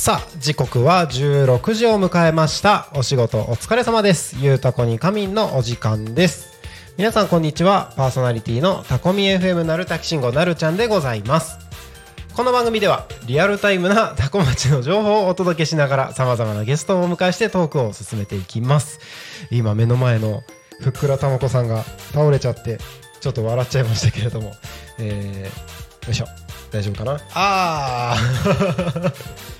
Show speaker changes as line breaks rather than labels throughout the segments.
さあ時刻は16時を迎えました。お仕事お疲れ様です。ゆうたこに仮眠のお時間です。皆さんこんにちは。パーソナリティのタコミ FM なるたきしんごなるちゃんでございます。この番組ではリアルタイムな タコ町の情報をお届けしながら様々なゲストをお迎えしてトークを進めていきます。今目の前のふっくらたまこさんが倒れちゃってちょっと笑っちゃいましたけれども。えー、よいしょ。大丈夫かな？あー。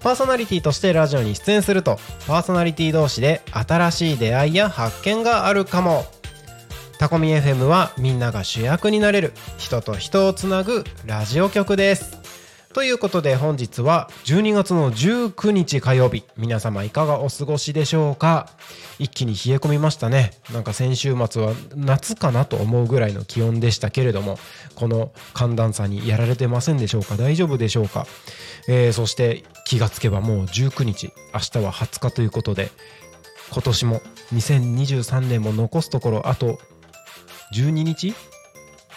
パーソナリティとしてラジオに出演するとパーソナリティ同士で新しい出会いや発見があるかも。タコミ FM はみんなが主役になれる人と人をつなぐラジオ局です。ということで本日は12月の19日火曜日。皆様いかがお過ごしでしょうか？一気に冷え込みましたね。なんか先週末は夏かなと思うぐらいの気温でしたけれどもこの寒暖差にやられてませんでしょうか？大丈夫でしょうか、えーそして気がつけばもう19日。明日は20日ということで今年も2023年も残すところあと12日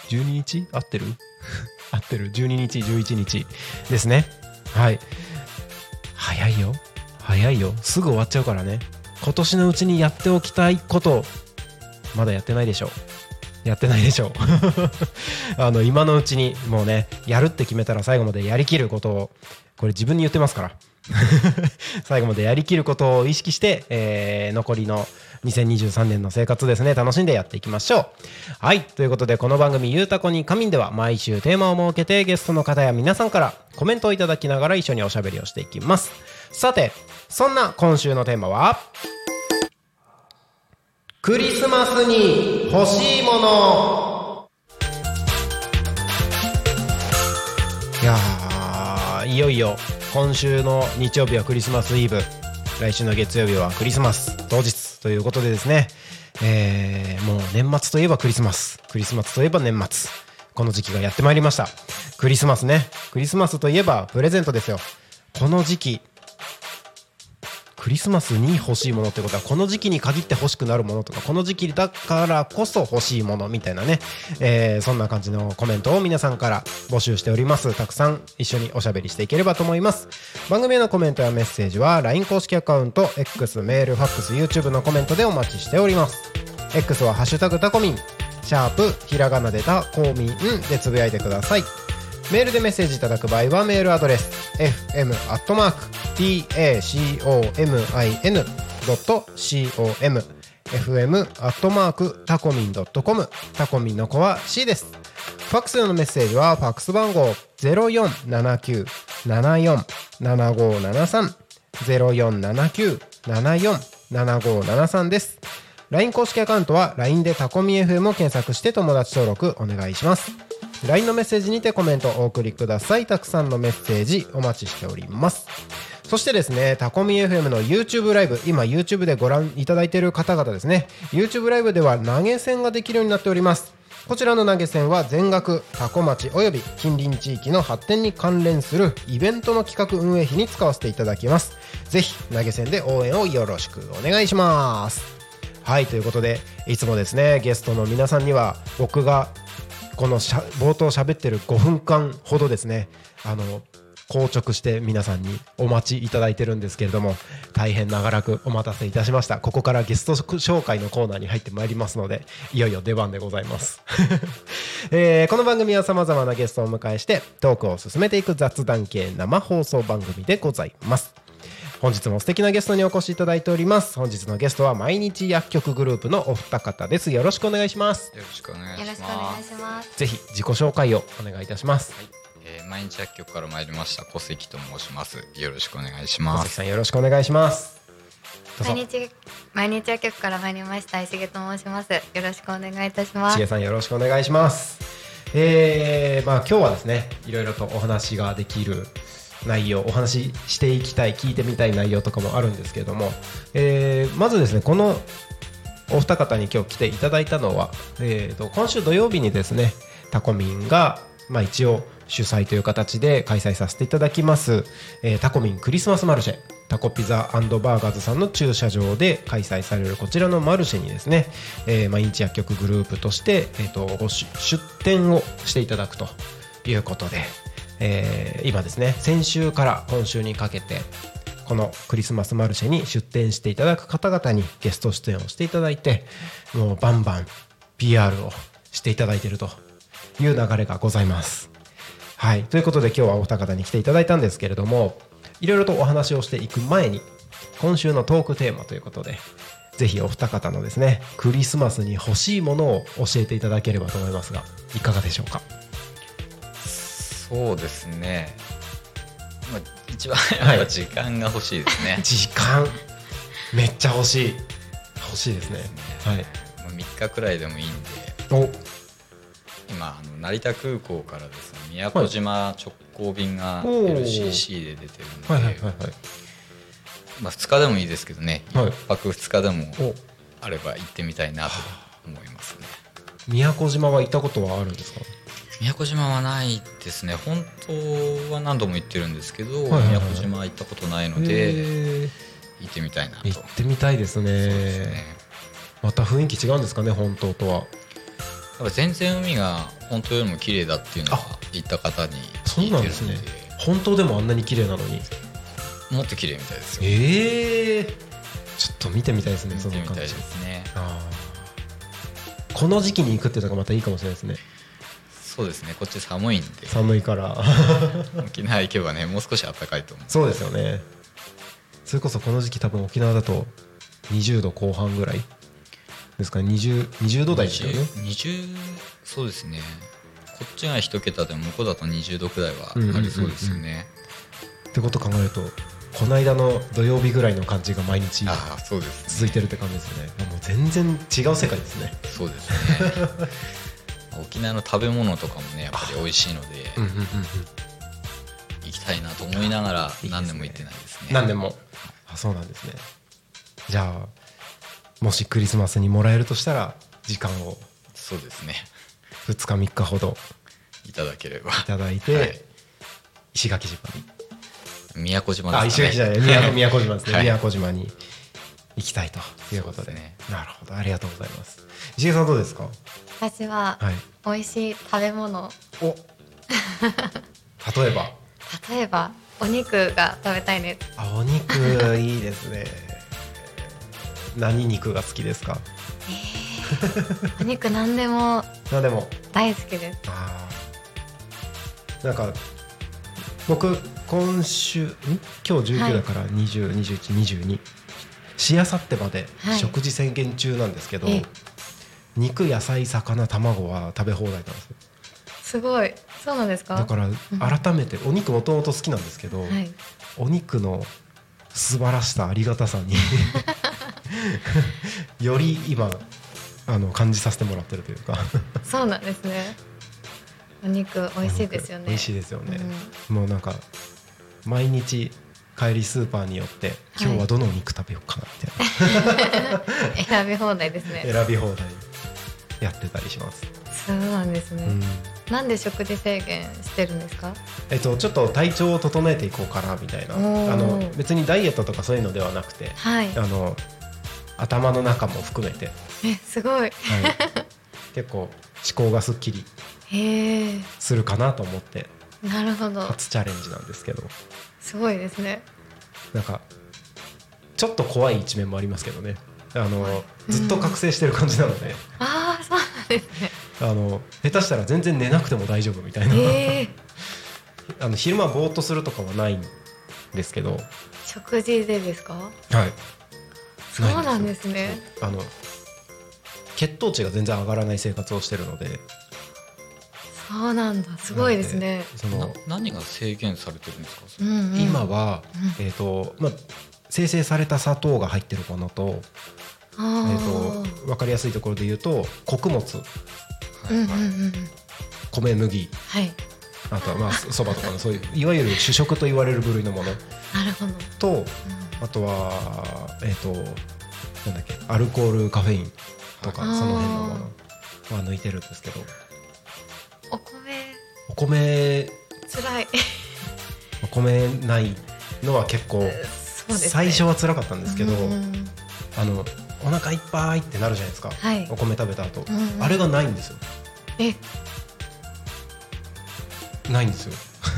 ?12 日？合ってる？合ってる。12日11日。ですね。はい。早いよ。早いよ。すぐ終わっちゃうからね。今年のうちにやっておきたいことまだやってないでしょやってないでしょ あの今のうちにもうねやるって決めたら最後までやりきることをこれ自分に言ってますから。最後までやりきることを意識して、えー残りの2023年の生活ですね。楽しんでやっていきましょう。はい。ということでこの番組「ゆうたこに仮眠」では毎週テーマを設けてゲストの方や皆さんからコメントをいただきながら一緒におしゃべりをしていきます。さてそんな今週のテーマはクリスマスに欲しいもの。いやいよいよ今週の日曜日はクリスマスイブ。来週の月曜日はクリスマス。当日ということでですね、えーもう年末といえばクリスマス。クリスマスといえば年末。この時期がやってまいりました。クリスマスね。クリスマスといえばプレゼントですよ。この時期クリスマスに欲しいものってことはこの時期に限って欲しくなるものとかこの時期だからこそ欲しいものみたいなね、えーそんな感じのコメントを皆さんから募集しております。たくさん一緒におしゃべりしていければと思います。番組へのコメントやメッセージは LINE 公式アカウント X メールファックス YouTube のコメントでお待ちしております。X は「ハッシュタグタコミン」シャープひらがなでたコミンでつぶやいてください。メールでメッセージいただく場合はメールアドレス fm.tacomin.com fm アットマークタコミン .com タコミンの子は C です。ファックスのメッセージはファックス番号0479747573 0479747573です。LINE 公式アカウントは LINE でタコミ FM を検索して友達登録お願いします。LINE のメッセージにてコメントをお送りください。たくさんのメッセージお待ちしております。そしてですねタコミ FM の YouTube ライブ今 YouTube でご覧いただいている方々ですね。YouTube ライブでは投げ銭ができるようになっております。こちらの投げ銭は全額タコ町および近隣地域の発展に関連するイベントの企画運営費に使わせていただきます。ぜひ投げ銭で応援をよろしくお願いします。はいということでいつもですねゲストの皆さんには僕がこのしゃ冒頭喋ってる5分間ほどですねあの硬直して皆さんにお待ちいただいてるんですけれども大変長らくお待たせいたしました。ここからゲスト紹介のコーナーに入ってまいりますのでいよいよ出番でございます、えーこの番組はさまざまなゲストをお迎えしてトークを進めていく雑談系生放送番組でございます。本日も素敵なゲストにお越しいただいております。本日のゲストは毎日薬局グループのお二方です。よろしくお願いします。
よろしくお願いします。
ぜひ自己紹介をお願いいたします。
えー毎日薬局から参りました。小関と申します。よろしくお願いし
小
ます。
関さんよろしくお願いします。
毎日毎日薬局から参りました。石毛と申します。よろしくお願いいたします。
しげ。さんよろしくお願いします。えー、まあ今日はですねいろいろとお話ができる内容お話ししていきたい聞いてみたい内容とかもあるんですけれども、えーまずですねこのお二方に今日来ていただいたのは、えー、と今週土曜日にですねタコミンが、まあ、一応主催という形で開催させていただきます、えータコミンクリスマスマルシェタコピザバーガーズさんの駐車場で開催されるこちらのマルシェにですね、えー毎日薬局グループとして、えー、とご出出店をしていただくということで、えー今ですね先週から今週にかけてこのクリスマスマルシェに出店していただく方々にゲスト出演をしていただいてもうバンバン PR をしていただいているという流れがございます。はいということで今日はお二方に来ていただいたんですけれどもいろいろとお話をしていく前に今週のトークテーマということでぜひお二方のですねクリスマスに欲しいものを教えていただければと思いますがいかがでしょうか？
そうですね。まあ一番
はい。
やっぱ時間が欲しいですね。
時間。めっちゃ欲しい。欲しいですね。はい。
まあ三日くらいでもいいんで、
お。
今あの成田空港からですね。宮古島直行便が LCC で出てるので、
はいはいはいはい。
まあ二日でもいいですけどね。一、
はい。
泊二日でも
お。
あれば行ってみたいなと思いますね。
宮古島は行ったことはあるんですか？
宮古島はないですね。本当は何度も行ってるんですけど、宮古島は行ったことないので行ってみたいなと。
行ってみたいですね。
そうですね。
また雰囲気違うんですかね本島とは。
やっぱ全然海が本当よりも綺麗だっていうのは行った方に
そう
聞いてるので
なんで。すね本当でもあんなに綺麗なのに。
もっと綺麗みたいですよ。
ええちょっと見てみたいですね
見てみたいですね。
この時期に行くっていうのがまたいいかもしれないですね
そうですね。こっち寒いんで。
寒いから。
沖縄行けばねもう少し暖かいと思う。
そうですよね。それこそこの時期多分沖縄だと20度後半ぐらいですかね。20, 20度台ですよね。
20 20そうですね。こっちが一桁でも向こうだと20度くらいはありそうですよね、
ってこと考えるとこの間の土曜日ぐらいの感じが毎日続いてるって感じですよね。もう全然違う世界ですね。
そうですね 沖縄の食べ物とかもねやっぱり美味しいので
うんうんうんうん。
行きたいなと思いながら何年も行ってないですね。
何でも。あそうなんですね。じゃあもしクリスマスにもらえるとしたら時間を。
そうですね。
2日3日ほど。
いただければ。
いただいて、
はい。
石垣島に。
宮古島
あ石
ですかね。
垣じゃない。宮古 宮古島ですね、
はい。
宮古島に行きたいということで。
ですね。
なるほど。ありがとうございます。石毛さんどうですか？
私は
はい。
美味しい食べ物、
お。例えば。
例えばお肉が食べたいです。
あお肉いいですね。何肉が好きですか？
お肉何でも
あでも。
大好きです。
あー。なんか僕今週ん？今日19だから202122しあさってまで
はい。
食事宣言中なんですけど、
ええ
肉野菜魚卵は食べ放題なんですよ
すごい。そうなんですか？
だから改めてお肉もともと好きなんですけど、
はい。
お肉の素晴らしさありがたさに より今あの感じさせてもらってるというか
そうなんですね。お肉美味しいですよね。
美味しいですよね、もうなんか毎日帰りスーパーによって今日はどのお肉食べようかなみたい
選び放題です
な、
ね。
選び放題やってたりします、
そうなんですね。
うん。
なんで食事制限してるんですか？
えっと、ちょっと体調を整えていこうかなみたいな。あの別にダイエットとかそういうのではなくて
はい。
あの頭の中も含めて、
え、すごい。
はい、結構考がすっきりするかなと思って
なるほど。
初チャレンジなんですけど。
すごいですね。
なんかちょっと怖い一面もありますけどねあのずっと覚醒してる感じなので、
ああそうなんですね。
あの下手したら全然寝なくても大丈夫みたいな、
ええ
あの昼間ぼーっとするとかはないんですけど、
食事でですか？
はい、
そうなんですね。
あの血糖値が全然上がらない生活をしてるので。
そうなんだ。すごいですね。
な
その
何が制限されてるんですか？
うんうん。
今は、えーとまあ、生成された砂糖が入ってるものと,、えと分かりやすいところで言うと穀物。
うんうんうん
米麦。
はい。
あとはまあそばとかのそういういわゆる主食と言われる部類のもの。
なるほど。
とあとはえっ、となんだっけアルコールカフェインとか
はい。
その辺のものは抜いてるんですけど。
お米。
お米。
つらい
お米ないのは結構
ね。
最初は辛かったんですけど、
うん。うん
あのお腹いっぱいってなるじゃないですか、
はい。
お米食べた後、
うんうん。
あれがないんですよ。
え？
ないんですよ。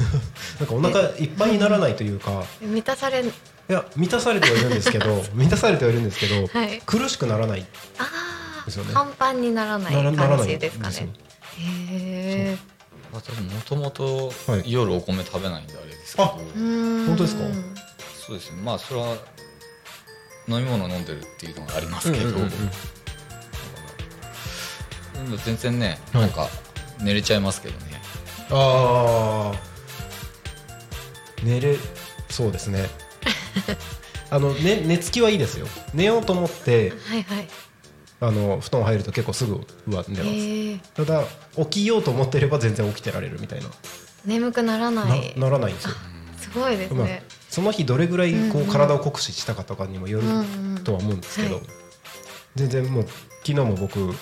なんかお腹いっぱいにならないというか。
満たされ
いや満たされてはいるんですけど 満たされてはいるんですけど、
はい。
苦しくならない
あ
ですよね。
あパンパンにならない
ならならない
感じですかね。へえ
私もともと
はい。
夜お米食べないんであれですけど、
あ
本
本当ですか？
そうですね。まあそれは飲み物飲んでるっていうのがありますけど、
うんうんうん。うん
でも全然ね
はい。
なんか寝れちゃいますけどね、
ああ寝れそうですね。あの、ね、寝つきはいいですよ。寝ようと思って
はいはい。
あの布団入ると結構すぐうわ寝ます、
へえ
ただ起きようと思ってれば全然起きてられるみたいな、
眠くならな
ない。ならないんですよ、
すごいです
まあ
ね、
その日どれぐらいこ
う
体を酷使したかとかにもよるとは思うんですけど、
はい。
全然もう昨日も僕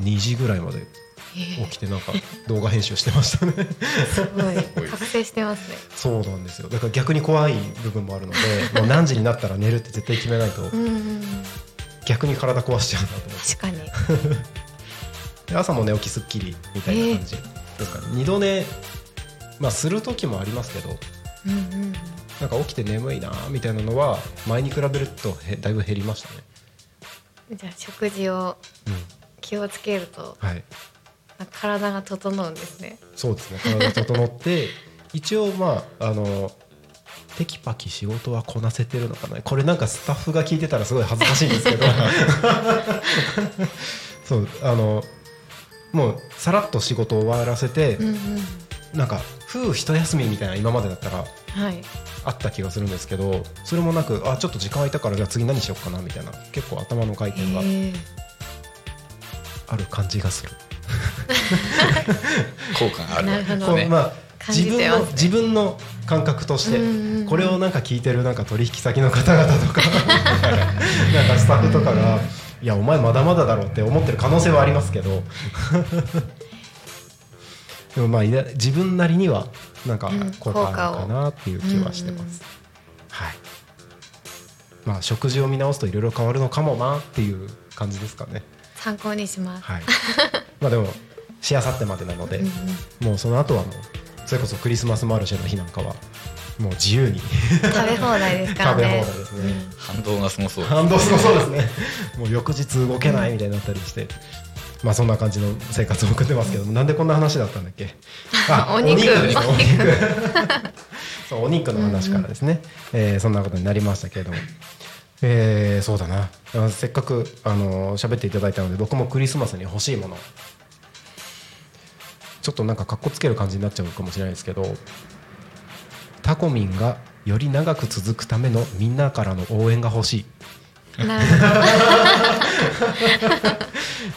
2時ぐらいまで起きてなんか動画編集してましたね。
すごい。覚醒してますね。
そうなんですよ。だから逆に怖い部分もあるのでもう何時になったら寝るって絶対決めないと逆に体壊しちゃうなと思って。
確かに。
で朝も寝起きすっきりみたいな感じですかね、二度寝まあする時もありますけど
うんうん
なんか起きて眠いなみたいなのは前に比べるとへだいぶ減りましたね。
じゃあ食事を
うん
気をつけると
はい。
体が整うんですね。
そうですね。体整って 一応まああのテキパキ仕事はこなせてるのかな。これなんかスタッフが聞いてたらすごい恥ずかしいんですけど。そうあのもうさらっと仕事を終わらせて、
うんうん。
なんか夫婦一休みみたいな今までだったら
はい。
あった気がするんですけどそれもなくあちょっと時間空いたからじゃあ次何しようかなみたいな結構頭の回転がある感じがする。
効果があるわけですね。
こうまあ
感
自分の自分の感覚として
うんうんうん。
これをなんか聞いてるなんか取引先の方々とか なんかスタッフとかがいやお前まだまだだろうって思ってる可能性はありますけどでもまあ自分なりにはなんか
うん
効果あるかなっていう気はしてます。はいまあ食事を見直すといろいろ変わるのかもなっていう感じですかね。
参考にします、
はい。まあでもしあさってまでなので、
うんうん
もうその後はもうそれこそクリスマスマルシェの日なんかはもう自由に
食べ放題ですから
食べ
ね
放題ですね。
反動がすごそうです
反動すごそうですね。もう翌日動けないみたいになったりして。まあそんな感じの生活を送ってますけども、なんでこんな話だったんだっけ？あ
お肉。お
お肉。そうお肉の話からですね、えーそんなことになりましたけれども、えーそうだな。あせっかくあの喋っていただいたので僕もクリスマスに欲しいもの。ちょっとなんかかっこつける感じになっちゃうかもしれないですけど。タコミンがより長く続くためのみんなからの応援が欲しい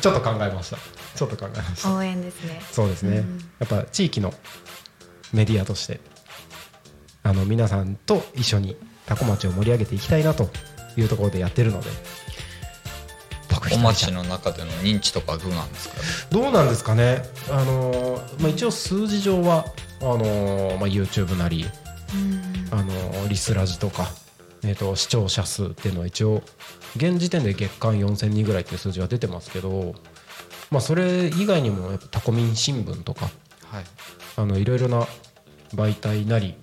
ちょっと考えました。ちょっと考えました。
ど応援ですね。
そうですね、
うん。
やっぱ地域のメディアとしてあの皆さんと一緒にタコ町を盛り上げていきたいなというところでやってるので僕一
お
人じゃ。
町の中での認知とかどうなんですか？
どうなんですかね、あのーまあ、一応数字上はあのーまあ、YouTube なり、あのーリスラジとか、えー、と視聴者数っていうのは一応現時点で月間4000人ぐらいっていう数字は出てますけどまあそれ以外にもやっぱタコミン新聞とか
はい。
あのいろいろな媒体なり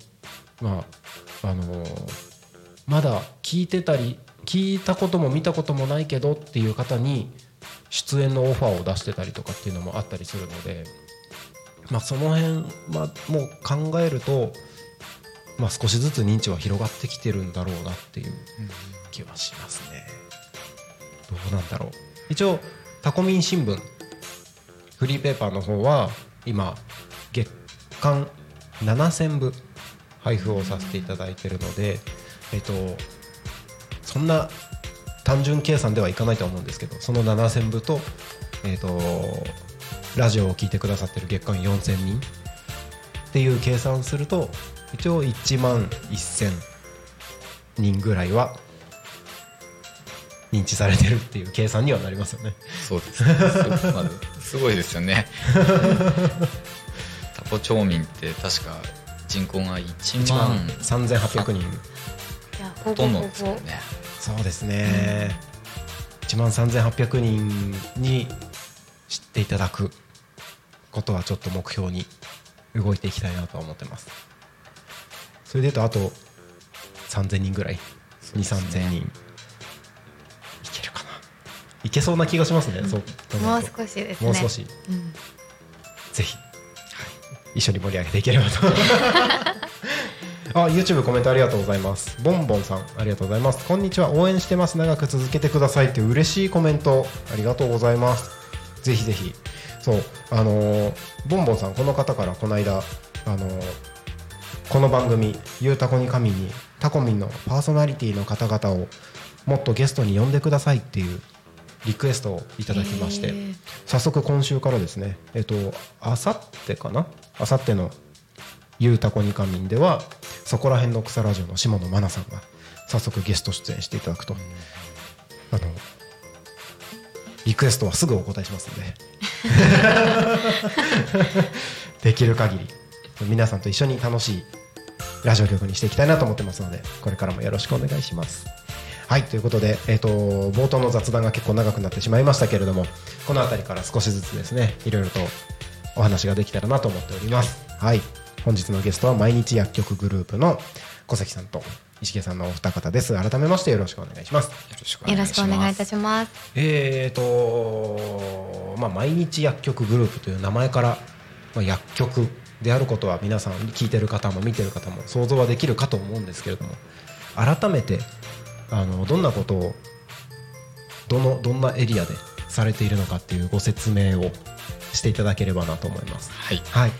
まああのーまだ聞いてたり聞いたことも見たこともないけどっていう方に出演のオファーを出してたりとかっていうのもあったりするので、まあ、その辺はもう考えると、まあ、少しずつ認知は広がってきてるんだろうなっていう気はしますね。どうなんだろう一応タコミン新聞フリーペーパーの方は今月間7000部配布をさせていただいているので、えっと、そんな単純計算ではいかないとは思うんですけどその7000部と,、えっとラジオを聞いてくださってる月間4000人っていう計算すると一応1万1000人ぐらいは認知されてるっていう計算にはなりますよね。
そうですね。す,、まあ、すごいですよね。タコ町民って確か人口が1
1万
万
3800人
いやほ
とんどですよね。
そうですね、1万3800人に知っていただくことはちょっと目標に動いていきたいなとは思ってますそれでいうとあと3000人ぐらい。2 3 0 0 0人。いけるかな。いけそうな気がしますね、そう考
もう
えると。
少しですね。
もう少し。
うん。
ぜひ、一緒に盛り上げていければと。あ YouTube コメントありがとうございます。ボンボンさんありがとうございます。こんにちは。応援してます。長く続けてください。っていう嬉しいコメントありがとうございます。ぜひぜひ。そう。あのーボンボンさんこの方からこの間あのーこの番組「ゆうたこに神」にタコミンのパーソナリティの方々をもっとゲストに呼んでくださいっていうリクエストをいただきまして、
へー。
早速今週からですねえっとあさってかな？あさっての「ゆうたこにかみん」ではそこら辺の草ラジオの下野真奈さんが早速ゲスト出演していただくと、あのリクエストはすぐお答えしますので。できる限り皆さんと一緒に楽しいラジオ局にしていきたいなと思ってますのでこれからもよろしくお願いします。はいということで、えー、と冒頭の雑談が結構長くなってしまいましたけれどもこの辺りから少しずつですねいろいろとお話ができたらなと思っております。はい、本日のゲストは毎日薬局グループの小関さんと石毛さんのお二方です。改めましてよろしくお願いします。
よろしくお願いします
しくお願いいたします
えーとまあ、毎日薬局グループという名前から、まあ、薬局であることは皆さん聞いてる方も見てる方も想像はできるかと思うんですけれども改めてあのどんなことをどのどんなエリアでされているのかっていうご説明をしていただければなと思います。
はい。
はい、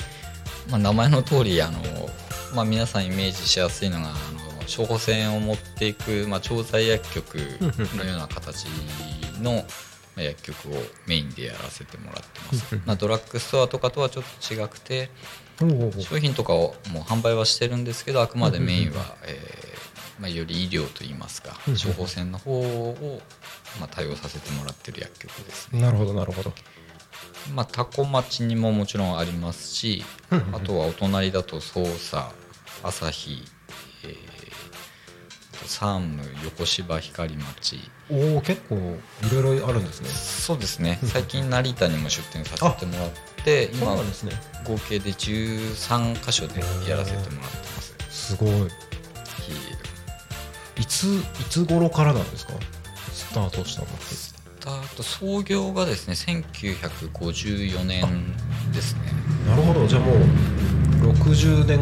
まあ、名前の通りあの、まあ、皆さんイメージしやすいのがあの処方箋を持っていく、まあ、調剤薬局のような形のまあ薬局をメインでやらせてもらってます、まあ、ドラッグストアとかとはちょっと違くて商品とかをもう販売はしてるんですけどあくまでメインは、えーまあ、より医療といいますか処方箋の方を、まあ、対応させてもらってる薬局ですね。
なるほどなるほど。
まあ、タコ町にももちろんありますし、あとはお隣だと匝瑳朝日、えー、山武横芝光町。
おお結構いろいろあるんですね。
そうですね。最近成田にも出店させてもらって
そう
今
なんですね。
合計で13箇所でやらせてもらってます。
すごい。いついつ頃からなんですか？スタートしたのって。
スタート創業がですね1954年ですね。
なるほど。じゃあもう60年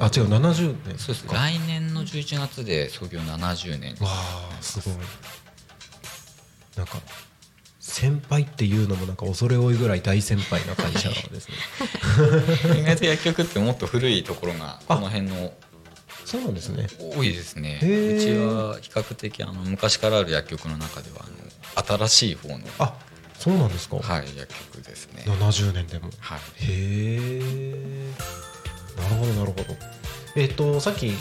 あ違う70年
そうです。
か
来年の11月で創業70年
わあすごい。なんか先輩っていうのもなんか恐れ多いぐらい大先輩な会社ですね。
意外と薬局ってもっと古いところがこの辺の
そうなんですね。
多いですね。うちは比較的あの昔からある薬局の中ではあの新しい方の、
あそうなんですか、
はい、薬局ですね、
70年でも。
はい、
へえなるほどなるほど。えっ、とさっき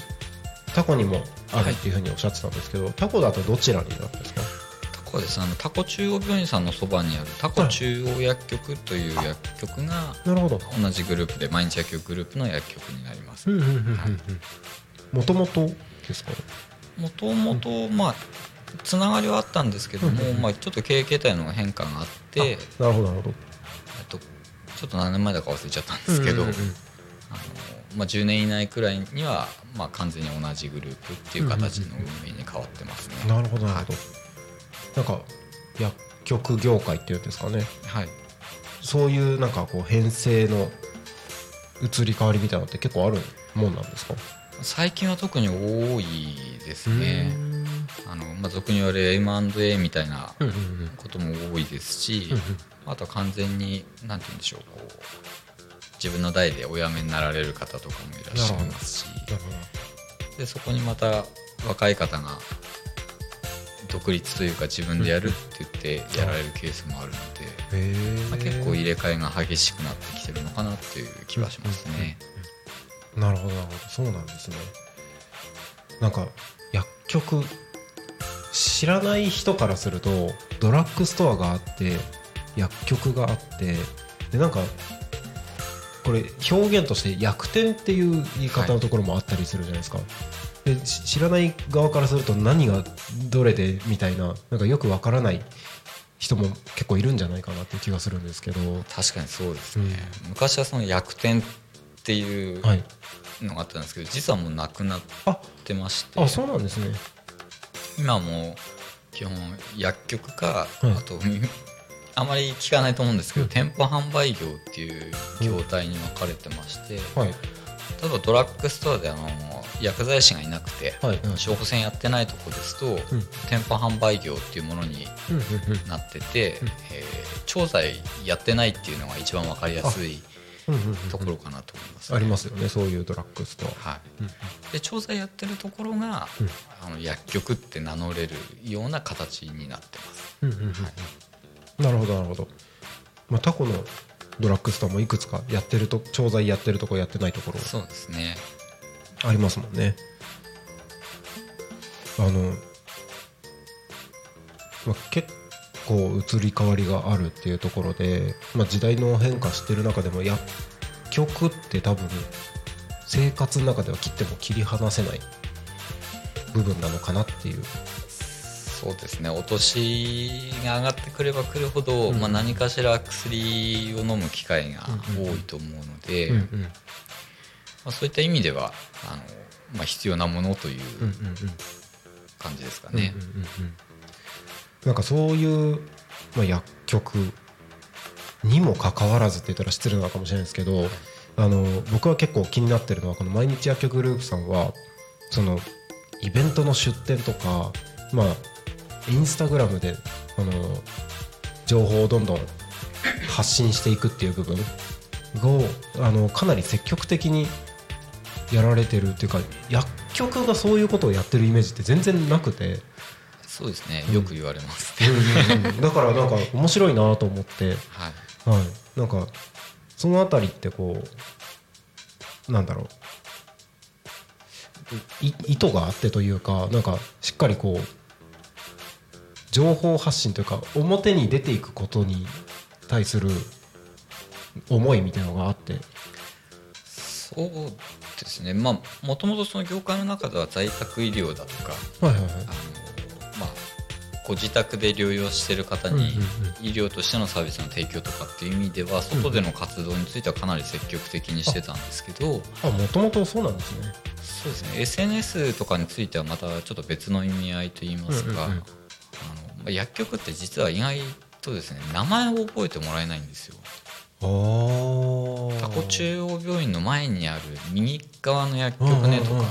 タコにもあるっていうふうにおっしゃってたんですけど、タコだとどちらになるんですか？
タコはです。ねあのタコ中央病院さんのそばにあるタコ中央薬局という薬局が
なるほど。
同じグループで毎日薬局グループの薬局になります。
もともとですか？ね
もともとまあつながりはあったんですけども、
うん。うん
まあ、ちょっと経営形態の変化があって
なるほどなるほど。
とちょっと何年前だか忘れちゃったんですけど、あのまあ、10年以内くらいには、まあ、完全に同じグループっていう形の運営に変わってますね。
なるほどなるほど、なんか薬局業界っていうんですかね。
はい、
そういうなんかこう編成の移り変わりみたいなのって結構あるもんなんですか？
最近は特に多いですね。あのまあ、俗に言われる M&A みたいなことも多いですし、あとは完全に何て言うんでしょうこう自分の代でお辞めになられる方とかもいらっしゃいますしでそこにまた若い方が独立というか自分でやるって言ってやられるケースもあるので、
へ
まあ、
え
結構入れ替えが激しくなってきてるのかなっていう気はしますね。
なるほどなるほど。そうなんですね。なんか薬局知らない人からするとドラッグストアがあって薬局があってでなんかこれ表現として薬店っていう言い方のところもあったりするじゃないですか、でし知らない側からすると何がどれでみたいななんかよくわからない人も結構いるんじゃないかなっていう気がするんですけど。
確かにそうですね、昔はその薬店っていう
はい。
のがあったんですけど実はもうなくなっ
あ
てまして。
あそうなんですね。
今も基本薬局か、
うん
あとみ あまり聞かないと思うんですけど、店舗販売業っていう業態に分かれてまして、
はい
例えばドラッグストアであの薬剤師がいなくて、
はい。
処方箋やってないとこですと、店舗販売業っていうものに
うん。うん。うん。
なってて、えー調剤やってないっていうのが一番分かりやすい
うんうんうん
ところかなと思います、
ありますよねそういうドラッグストア。
はい、で調剤やってるところが、あの薬局って名乗れるような形になってます。
うんうんうんなるほどなるほど、まあ、タコのドラッグストアもいくつかやってると調剤やってるところやってないところ。
そうですね。
ありますもんね。あの、まあ、結構移り変わりがあるっていうところで、まあ、時代の変化してる中でも薬局って多分生活の中では切っても切り離せない部分なのかなっていう
そうですね。お年が上がってくればくるほど、
うん。
まあ、何かしら薬を飲む機会が多いと思うので、
うんうん。
まあ、そういった意味ではあの、まあ、必要なものという感じですか
うん
ね。
なんかそういう、まあ、薬局にもかかわらずって言ったら失礼なのかもしれないですけどあの僕は結構気になってるのはこの毎日薬局グループさんはそのイベントの出店とかまあインスタグラムであの情報をどんどん発信していくっていう部分をあのかなり積極的にやられてるっていうか薬局がそういうことをやってるイメージって全然なくて。
そうですね。よく言われます、
だからなんか面白いなと思って、
はい。
はい、なんかそのあたりってこうなんだろう。い意図があってというかなんかしっかりこう情報発信というか表に出ていくことに対する思いみたいなのがあって。
そうですね。まあもともとその業界の中では在宅医療だとか
はいはいはい。
あの、まあ、ご自宅で療養してる方に医療としてのサービスの提供とかっていう意味では外での活動についてはかなり積極的にしてたんですけど
あもともとそうなんですね。
そうですね。SNS とかについてはまたちょっと別の意味合いといいますか、
うんうんうん
薬局って実は意外とですね名前を覚えてもらえないんですよ。タコ中央病院の前にある右側の薬局ねとか、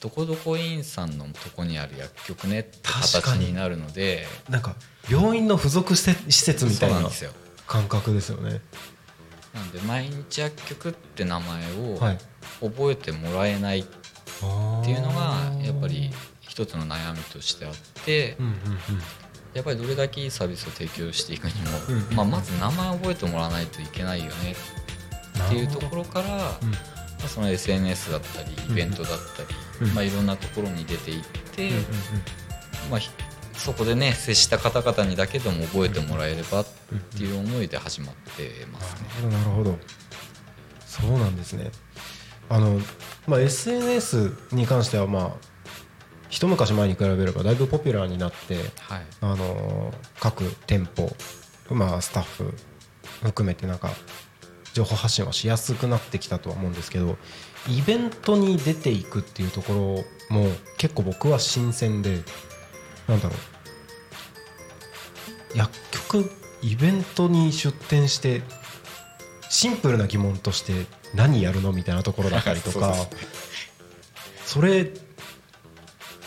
どこどこ院さんのとこにある薬局ねって形に。なるので
なんか病院の付属施設みたいな感覚ですよね。
なんで毎日薬局って名前を
はい。
覚えてもらえないっ
って
いうのがやっぱり一つの悩みとしてあって
うんうん
やっぱりどれだけいいサービスを提供していくにも、まあ、まず名前を覚えてもらわないといけないよね
うん
っていうところから、ま
うん。
あ、その SNS だったりイベントだったり、
うん。
まあ、いろんなところに出ていって、まあ、ひそこでね接した方々にだけでも覚えてもらえればっていう思いで始まってますね。
なるほどそうなんですね。あの、まあ、SNS に関してはまあ一昔前に比べればだいぶポピュラーになって
はい。
あの各店舗、まあ、スタッフ含めてなんか情報発信はしやすくなってきたとは思うんですけどイベントに出ていくっていうところも結構僕は新鮮でなんだろう。薬局イベントに出店してシンプルな疑問として何やるのみたいなところだったりとか それ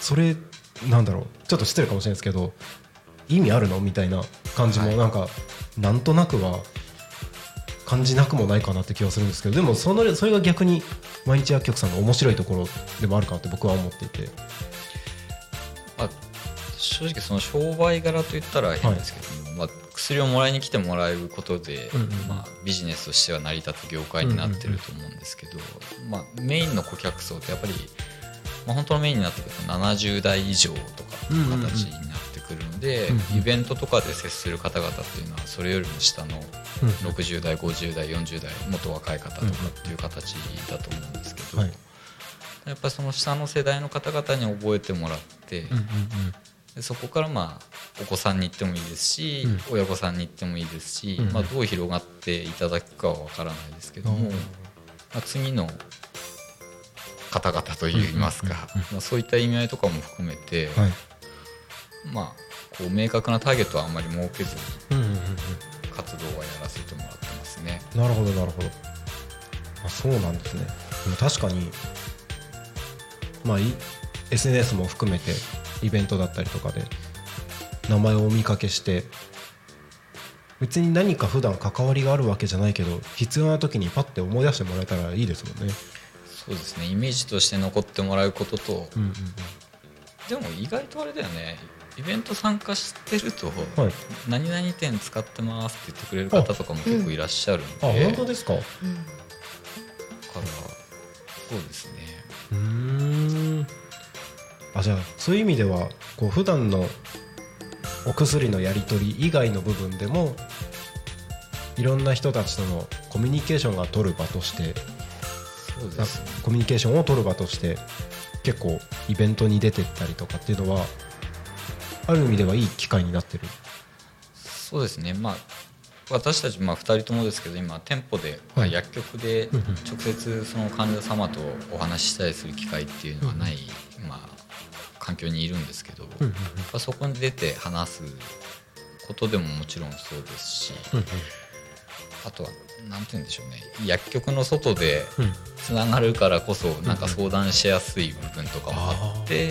それなんだろう。ちょっと失礼かもしれないですけど意味あるの？みたいな感じも
はい。
なんか、なんとなくは感じなくもないかなって気がするんですけどでもそのそれが逆に毎日薬局さんの面白いところでもあるかなって僕は思っていて。
まあ、正直その商売柄といったら変ですけども、まあ、薬をもらいに来てもらえることで、
うんうん
まあ、ビジネスとしては成り立つ業界になってると思うんですけど、まあ、メインの顧客層ってやっぱり、まあ、本当のメインになってくると70代以上とかっていう形になってくるので、
うんうん。
イベントとかで接する方々っていうのはそれよりも下の60代50代40代もっと若い方とかっていう形だと思うんですけど、
はい。
やっぱりその下の世代の方々に覚えてもらって、でそこからまあお子さんに行ってもいいですし、親御さんに行ってもいいですし、
うん
まあ、どう広がっていただくかは分からないですけども、
うん。
まあ、次の方々といいますか、まあ、そういった意味合いとかも含めて、
はい。
まあこう明確なターゲットはあんまり設けずに活動はやらせてもらってますね。
なるほどなるほど。あそうなんですね。でも確かにまあい SNS も含めてイベントだったりとかで名前をお見かけして別に何か普段関わりがあるわけじゃないけど必要な時にパッて思い出してもらえたらいいですもんね
そうですね。イメージとして残ってもらうことと、
うんうん
でも意外とあれだよね。イベント参加してると、
はい。
何々店使ってますって言ってくれる方とかも結構いらっしゃるんで、
あ
だ
本当ですか？う
からそうですね。
ーん。あじゃあそういう意味ではこう普段のお薬のやり取り以外の部分でもいろんな人たちとのコミュニケーションが取る場としてコミュニケーションを取る場として結構イベントに出てったりとかっていうのはある意味ではいい機会になってる。
そうですね。まあ私たちまあ2人ともですけど今店舗で、まあ
はい。
薬局で
うんうん。
直接その患者様とお話ししたりする機会っていうのはない、まあ、環境にいるんですけど、
うんうん
やっぱそこに出て話すことでももちろんそうですし、
うん
あとは何て言うんでしょうね。薬局の外で
うん。
つながるからこそなんか相談しやすい部分とかもあって、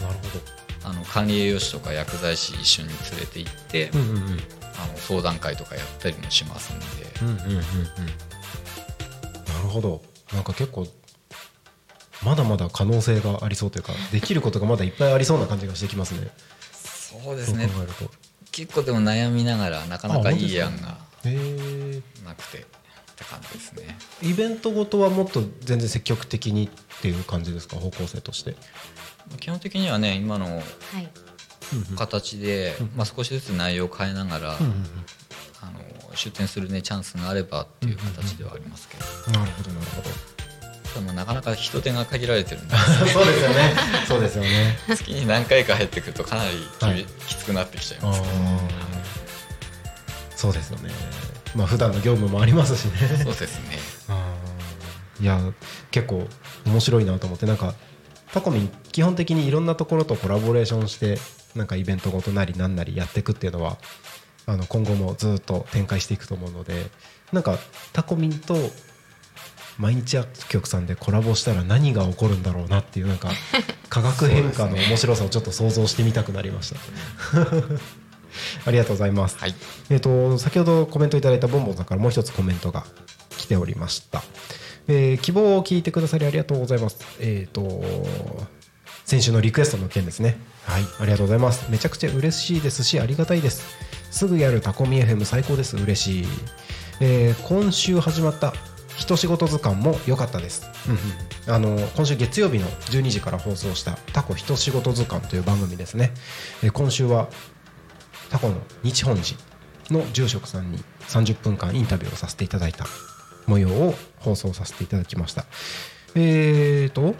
なるほ
あの管理栄養士とか薬剤師一緒に連れて行って、
どうんうんうん。
あの相談会とかやったりもしますんで、
うんうんうんうん。なるほど。なんか結構まだまだ可能性がありそうというかできることがまだいっぱいありそうな感じがしてきますね。
そうですね。
そう考えると。
結構でも悩みながらなかなかいい案がなくてって感じですね。
イベントごとはもっと全然積極的にっていう感じですか？方向性として。
基本的にはね今の
はい。
形で、まあ、少しずつ内容を変えながら、
うんうん
あの出店する、ね、チャンスがあればっていう形ではありますけど、
うんなるほどなるほど。
ただまあなかなか人手が限られてるんで。
そうですよね。そうですよね。
月に何回か入ってくるとかなりき,、
はい。
きつくなってきちゃい
あ
ますね。
ーそうですよね。まあ普段の業務もありますしね。
そうですね。
いや結構面白いなと思ってなんかタコミン基本的にいろんなところとコラボレーションしてなんかイベントごとなりなんなりやっていくっていうのはあの今後もずっと展開していくと思うのでなんかタコミンと毎日薬局さんでコラボしたら何が起こるんだろうなっていうなんか化学変化の面白さをちょっと想像してみたくなりました。ありがとうございます。
はい。
えー、と先ほどコメントいただいたボンボンさんからもう一つコメントが来ておりました、えー希望を聞いてくださりありがとうございます。えっ、と先週のリクエストの件ですね。はい。ありがとうございます。めちゃくちゃ嬉しいですしありがたいです。すぐやるタコミ FM 最高です。嬉しい、えー今週始まった一仕事図鑑も良かったです、うんうん。あの今週月曜日の12時から放送したタコ一仕事図鑑という番組ですね、えー今週はタコの日本寺の住職さんに30分間インタビューをさせていただいた模様を放送させていただきました。えーと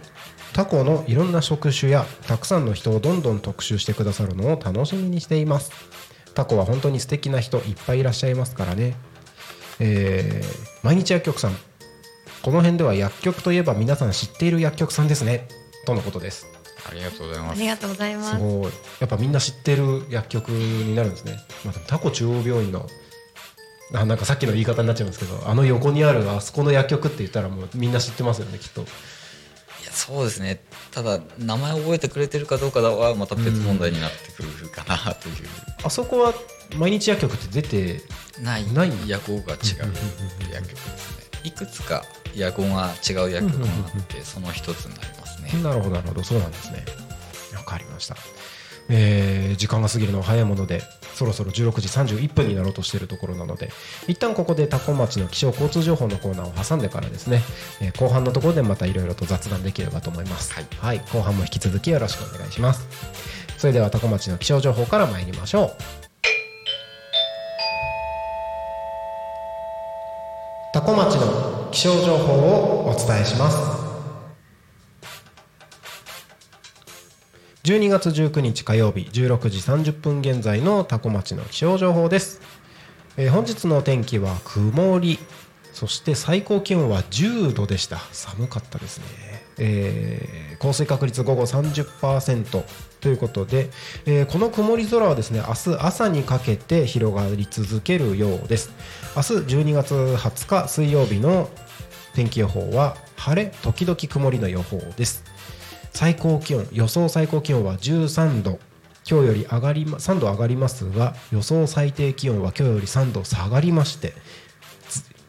タコのいろんな職種やたくさんの人をどんどん特集してくださるのを楽しみにしています。タコは本当に素敵な人いっぱいいらっしゃいますからね。えー毎日薬局さん。この辺では薬局といえば皆さん知っている薬局さんですね。とのことです。
ありがとうございます。
ありがとうございます。す。
ごい。やっぱみんな知ってる薬局になるんですね、まあ、タコ中央病院のあなんかさっきの言い方になっちゃいますけどあの横にあるあそこの薬局って言ったらもうみんな知ってますよねきっと。
いやそうですね。ただ名前覚えてくれてるかどうかはまた別問題になってくるかなという、
あそこは毎日薬局って出て
ない？
ない
薬号が違う薬局ですね。いくつか薬号が違う薬局があってその一つになりますね
なるほどなるほど。そうなんですね。わかりました。えー時間が過ぎるのは早いものでそろそろ16時31分になろうとしているところなので一旦ここで多古町の気象交通情報のコーナーを挟んでからですね、えー後半のところでまたいろいろと雑談できればと思います。
はい。
後半も引き続きよろしくお願いします。それでは多古町の気象情報から参りましょう。多古町の気象情報をお伝えします12月19日火曜日16時30分現在の多古町の気象情報です、えー本日の天気は曇りそして最高気温は10度でした。寒かったですね、えー降水確率午後30%ということで、えーこの曇り空はですね明日朝にかけて広がり続けるようです。明日12月20日水曜日の天気予報は晴れ時々曇りの予報です。最高気温予想最高気温は13度。今日より上がりま3度上がりますが予想最低気温は今日より3度下がりまして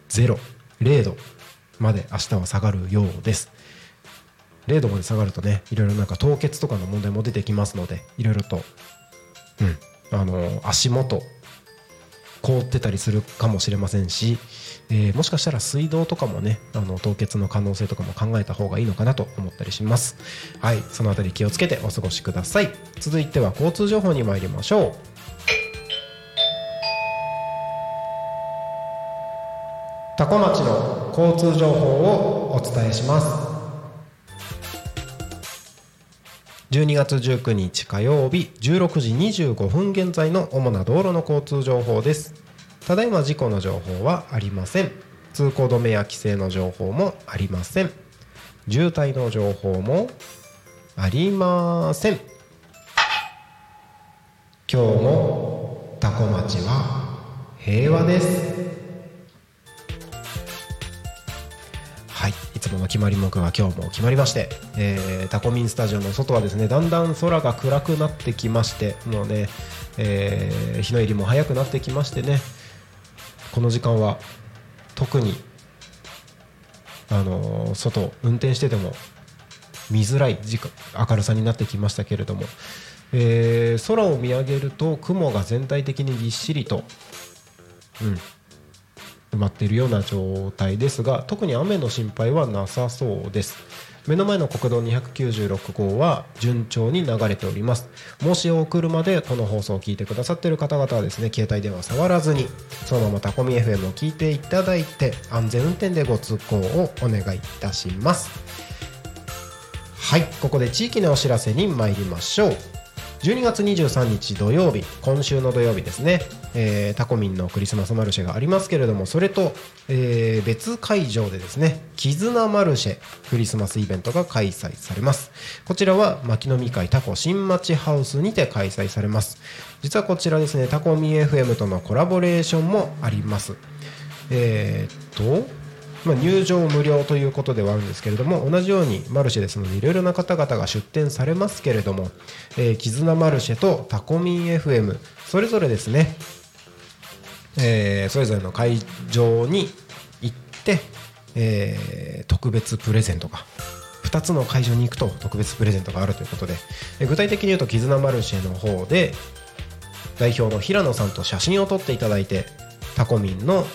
ゼロ0度まで明日は下がるようです。0度まで下がるとねいろいろなんか凍結とかの問題も出てきますのでいろいろとうんあの足元凍ってたりするかもしれませんし、えもしかしたら水道とかもねあの凍結の可能性とかも考えた方がいいのかなと思ったりします。はいそのあたり気をつけてお過ごしください。続いては交通情報に参りましょう。多古町の交通情報をお伝えします。12月19日火曜日16時25分現在の主な道路の交通情報です。ただいま事故の情報はありません。通行止めや規制の情報もありません。渋滞の情報もありません。今日も多古町は平和です。はい、いつもの決まり目が今日も決まりまして、えータコミンスタジオの外はですねだんだん空が暗くなってきましてもうね、えー日の入りも早くなってきましてねこの時間は特にあの外運転してても見づらい時間明るさになってきましたけれども、えー空を見上げると雲が全体的にぎっしりと、うん、埋まっているような状態ですが特に雨の心配はなさそうです。目の前の国道296号は順調に流れております。もしお車でこの放送を聞いてくださっている方々はですね携帯電話触らずにそのままタコミ FM を聞いていただいて安全運転でご通行をお願いいたします。はいここで地域のお知らせに参りましょう。12月23日土曜日今週の土曜日ですね、えータコミンのクリスマスマルシェがありますけれどもそれと、えー別会場でですね絆マルシェクリスマスイベントが開催されます。こちらは牧野み会タコ新町ハウスにて開催されます。実はこちらですねタコミン FM とのコラボレーションもあります。えーっとまあ、入場無料ということではあるんですけれども同じようにマルシェですのでいろいろな方々が出店されますけれども、えー絆マルシェとタコミン FM それぞれですね、えーそれぞれの会場に行って、えー特別プレゼントが2つの会場に行くと特別プレゼントがあるということで、え具体的に言うと絆マルシェの方で代表の平野さんと写真を撮っていただいてタコミンの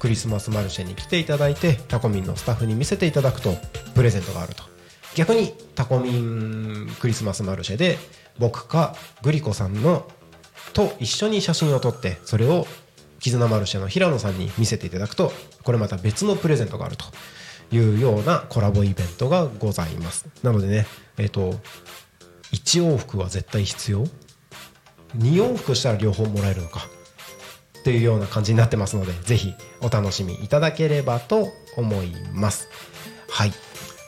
クリスマスマルシェに来ていただいてタコミンのスタッフに見せていただくとプレゼントがあると。逆にタコミンクリスマスマルシェで僕かグリコさんのと一緒に写真を撮ってそれを絆マルシェの平野さんに見せていただくとこれまた別のプレゼントがあるというようなコラボイベントがございます。なのでねえっ、と1往復は絶対必要。2往復したら両方もらえるのかっていうような感じになってますのでぜひお楽しみいただければと思います。はい。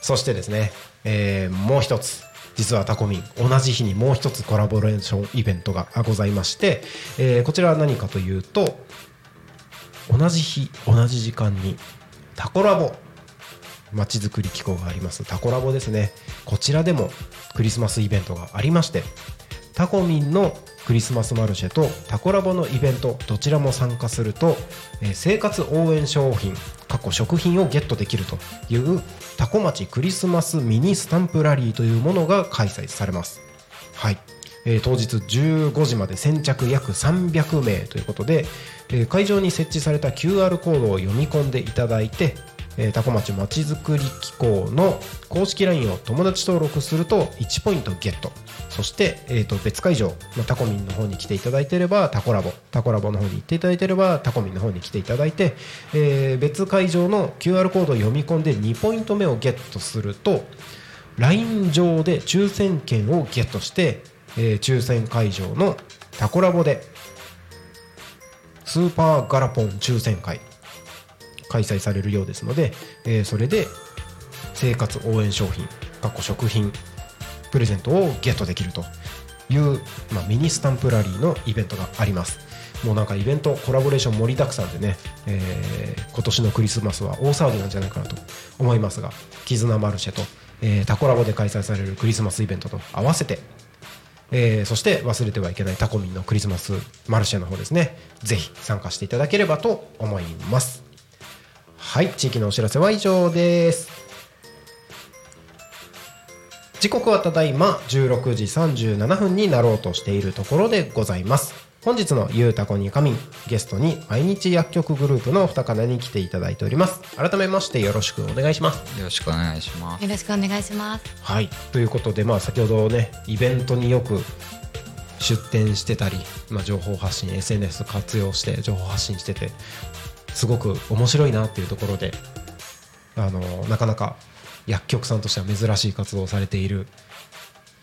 そしてですね、えーもう一つ実はタコミン同じ日にもう一つコラボレーションイベントがございまして、えーこちらは何かというと同じ日同じ時間にタコラボまちづくり機構があります。タコラボですね。こちらでもクリスマスイベントがありましてタコミンのクリスマスマルシェとタコラボのイベントどちらも参加すると、え生活応援商品過去食品をゲットできるというタコ町クリスマスミニスタンプラリーというものが開催されます。はい、えー当日15時まで先着約300名ということで、えー会場に設置された QR コードを読み込んでいただいて、えー、タコ町まちづくり機構の公式 LINE を友達登録すると1ポイントゲット。そして、えー、と別会場、まあ、タコミンの方に来ていただいてればタコラボタコラボの方に行っていただいてればタコミンの方に来ていただいて、えー別会場の QR コードを読み込んで2ポイント目をゲットすると LINE 上で抽選券をゲットして、えー抽選会場のタコラボでスーパーガラポン抽選会開催されるようですので、えーそれで生活応援商品かっこ食品プレゼントをゲットできるという、まあ、ミニスタンプラリーのイベントがあります。もうなんかイベントコラボレーション盛りだくさんでね、えー今年のクリスマスは大騒ぎなんじゃないかなと思いますが絆マルシェと、えータコラボで開催されるクリスマスイベントと合わせてえーそして忘れてはいけないタコミンのクリスマスマルシェの方ですね。ぜひ参加していただければと思います。はい地域のお知らせは以上です。時刻はただいま16時37分になろうとしているところでございます。本日のゆうたこに仮眠ゲストに毎日薬局グループのお二方に来ていただいております。改めましてよろしくお願いします。
よろしくお願いします。
よろしくお願いします。
はい。ということで、まあ、先ほどねイベントによく出店してたり、まあ、情報発信 SNS 活用して情報発信しててすごく面白いなっていうところであのなかなか薬局さんとしては珍しい活動をされているっ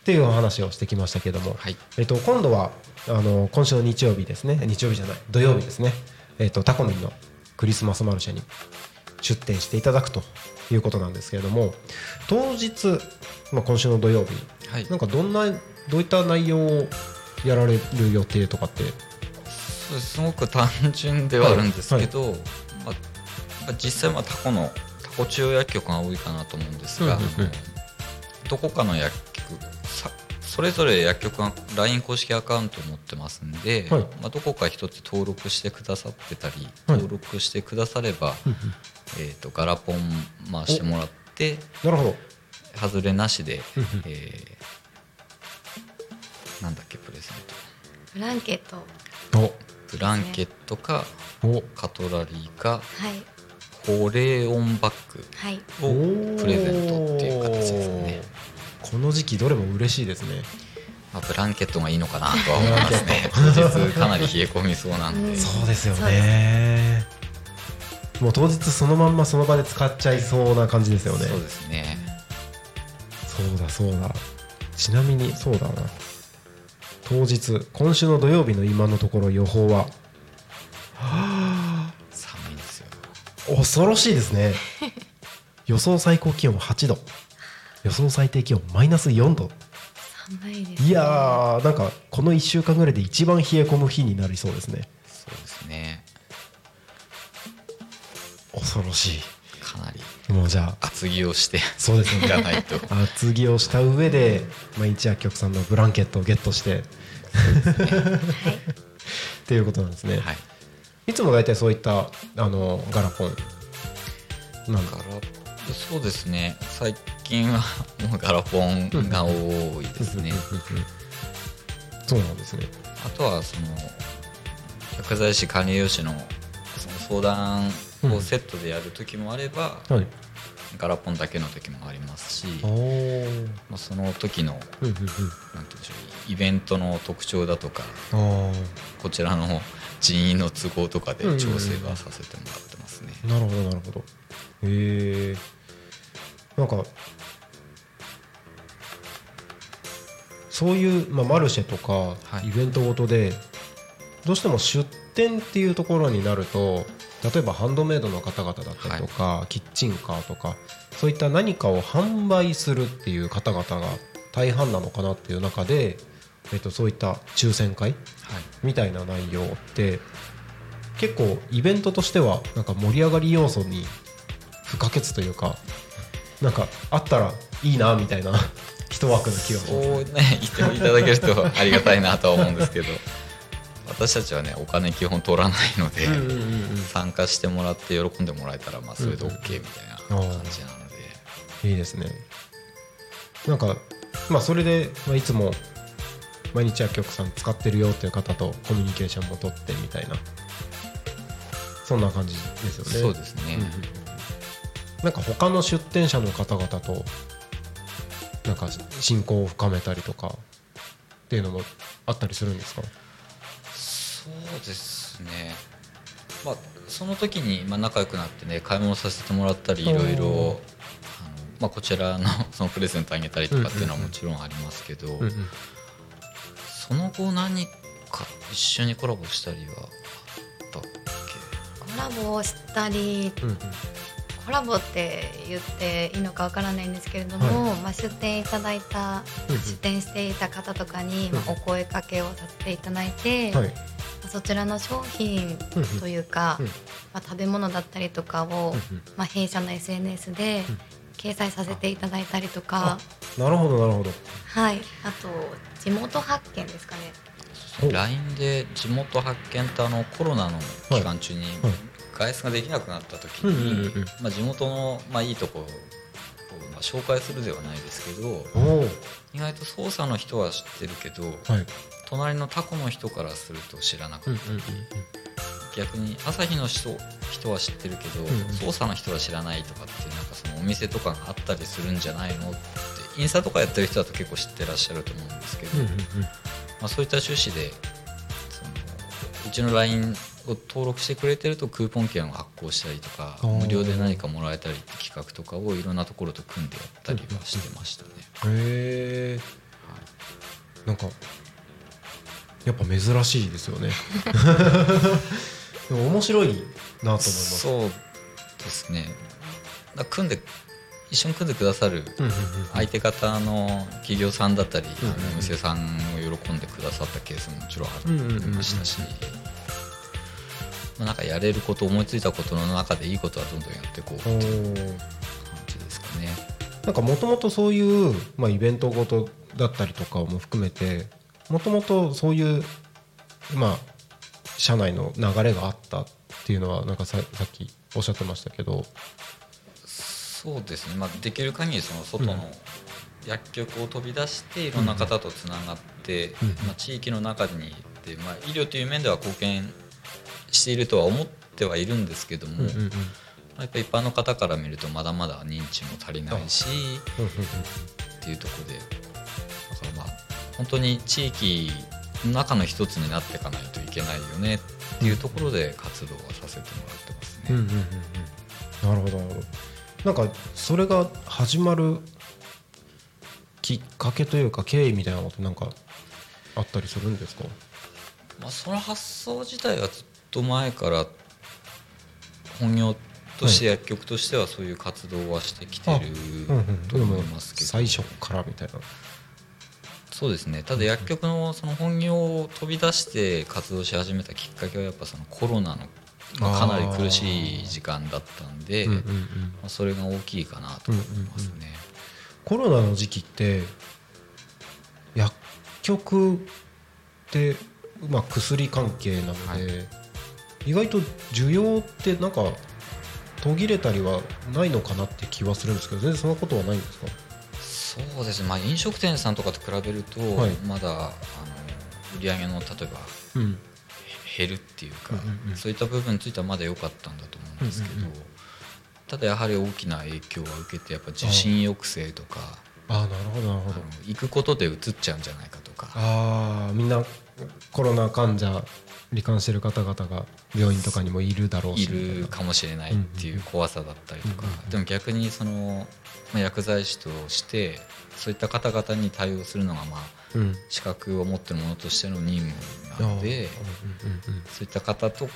ていうお話をしてきましたけども、
はい。
えっと、今度はあの今週の日曜日ですね。日曜日じゃない。土曜日ですね、えっと、タコミンのクリスマスマルシェに出店していただくということなんですけれども当日、まあ、今週の土曜日
はい。
なんかどんなどういった内容をやられる予定とかって？
す。すごく単純ではあるんですけど、まあまあ実際まあタコのタコ中央薬局が多いかなと思うんですが、
うんうんうん。
どこかの薬局さそれぞれ薬局が LINE 公式アカウントを持ってますんで、
はい。
まあ、どこか一つ登録してくださってたり、
はい。
登録してくだされば、えー、とガラポン回してもらって
なるほど。
外れなしでえーなんだっけプレゼン
ブランケット。
ブランケットか
お。
カトラリーか
はい。
保冷温バッグ
はい。
をプレゼントっていう形ですね、
この時期どれも嬉しいですね。
まあ、ブランケットがいいのかなとは思いますね。当日かなり冷え込みそうなんで、
うん
そうですよね。もう当日そのまんまその場で使っちゃいそうな感じですよね。
そうですね。
そうだそうだ。ちなみにそうだな。当日今週の土曜日の今のところ予報は？
寒いんですよ。
恐ろしいですね。予想最高気温8度予想最低気温マイナス4度。
寒いです、
いやーなんかこの1週間ぐらいで一番冷え込む日になりそうですね。
そうですね。
恐ろし
かなり
いもうじゃあ
厚着をして
そうですよね。
いかないと。
厚着をした上で毎日薬局さんのブランケットをゲットして。っていうことなんですね、
はい。
い、つも大体そういったあのガラポン。なんだ
ガラそうですね。最近はもうガラポンが多いですね。
そうなんですね。
あとはその薬剤師管理栄養士のその相談をセットでやる時もあれば、
はい。
ガラポンだけの時もありますし、まあ、その時の
うんうんうん。
なんて言うんでしょうイベントの特徴だとかこちらの人員の都合とかで調整はさせてもらってますね。
なるほどなるほど。へえなんかそういう、まあ、マルシェとか
はい。
イベントごとでどうしても出店っていうところになると例えばハンドメイドの方々だったりとか、キッチンカーとかそういった何かを販売するっていう方々が大半なのかなっていう中で、えっと、そういった抽選会
はい。
みたいな内容って結構イベントとしてはなんか盛り上がり要素に不可欠というかなんかあったらいいなみたいな 一枠の気がし
そうね言っていただけるとありがたいなとは思うんですけど。私たちはねお金基本取らないので、
うんうんうんうん。
参加してもらって喜んでもらえたらまあそれで OK みたいな感じなので、
いいですね。なんかまあそれで、まあ、いつも毎日薬局さん使ってるよっていう方とコミュニケーションも取ってみたいな。そんな感じですよね。
そうですね、
うんうんなんか他の出店者の方々となんか親交を深めたりとかっていうのもあったりするんですか？
そうですね。まあその時にまあ仲良くなってね買い物させてもらったりいろいろあのまあこちらの そのプレゼントあげたりとかっていうのはもちろんありますけど、
うんうん。
その後何か一緒にコラボしたりはあったっ
コラボをしたり
うんうん
コラボって言っていいのかわからないんですけれども、まあ、出店いただいた
うんうん。
出店していた方とかに、
うん
まあ、お声かけをさせていただいて、
はい。
まあそちらの商品というか、
うん
まあ、食べ物だったりとかを、
うんうん。
まあ、弊社の SNS で掲載させていただいたりとか、
なるほどなるほど。
はい、あと地元発見ですかね。
LINE で地元発見とあのコロナの期間中に
はい
外出ができなくなった時にまあ地元のまあいいところをまあ紹介するではないですけど意外と操作の人は知ってるけど
はい。
隣のタコの人からすると知らなかった
うんうんうん。
逆に朝日の人人は知ってるけど、
んうん。
操作の人は知らないとかっていうなんかそのお店とかがあったりするんじゃないのってインスタとかやってる人だと結構知ってらっしゃると思うんですけど、まあ、そういった趣旨でそのうちの LINE を登録してくれてるとクーポン券を発行したりとか無料で何かもらえたりって企画とかをいろんなところと組んでやったりはしてましたね。
へえなんかやっぱ珍しいですよね。でも面白いなと思います。
そうですね。だ組んで一緒に組んでくださる相手方の企業さんだったり、お店さんを喜んでくださったケースももちろんありましたし、まあ、なんかやれること思いついたことの中でいいことはどんどんやっていこうって
お
いう
ー
感じですかね。
なんかもともとそういう、まあ、イベントごとだったりとかも含めてもともとそういうまあ社内の流れがあったっていうのはなんかささっきおっしゃってましたけど。
そうですね、まあ、できる限りその外
うん。
の薬局を飛び出していろんな方とつながって、
うん。
まあ、地域の中にいて、まあ、医療という面では貢献しているとは思ってはいるんですけども、
うんうんうん。
まあやっぱ一般の方から見るとまだまだ認知も足りないしっていうところでだからまあ本当に地域の中の一つになっていかないといけないよねっていうところで活動はさせてもらってますね。
うんうんうんうん。なるほどなるほど。なんかそれが始まるきっかけというか経緯みたいなのってなんかあったりするんですか？
まあ、その発想自体はずっと前から本業として薬局としてはそういう活動はしてきてると思いますけど、
最初からみたいな。
そうですね。ただ薬局のその本業を飛び出して活動し始めたきっかけはやっぱそのコロナの、まあかなり苦しい時間だったんで、まあ、それが大きいかなと思いますね。
コロナの時期って薬局って、まあ、薬関係なので、
は
意外と需要ってなんか途切れたりはないのかなって気はするんですけど全然そんなことはないんですか？
そうですね、まあ、飲食店さんとかと比べると、
はい。
まだあの売り上げの例えば
うん。
減るっていうか、
うんうんうん。
そういった部分についてはまだ良かったんだと思うんですけど、
うんうんうん。
ただやはり大きな影響は受けてやっぱ受診抑制とか
ああなるほどなるほど。
行くことでうつっちゃうんじゃないかとか。
ああみんなコロナ患者罹患してる方々が病院とかにもいるだろうし
いるかもしれないっていう怖さだったりとか、でも逆にその、まあ、薬剤師としてそういった方々に対応するのがまあ
うん。
資格を持ってるものとしての任務なのでそういった方と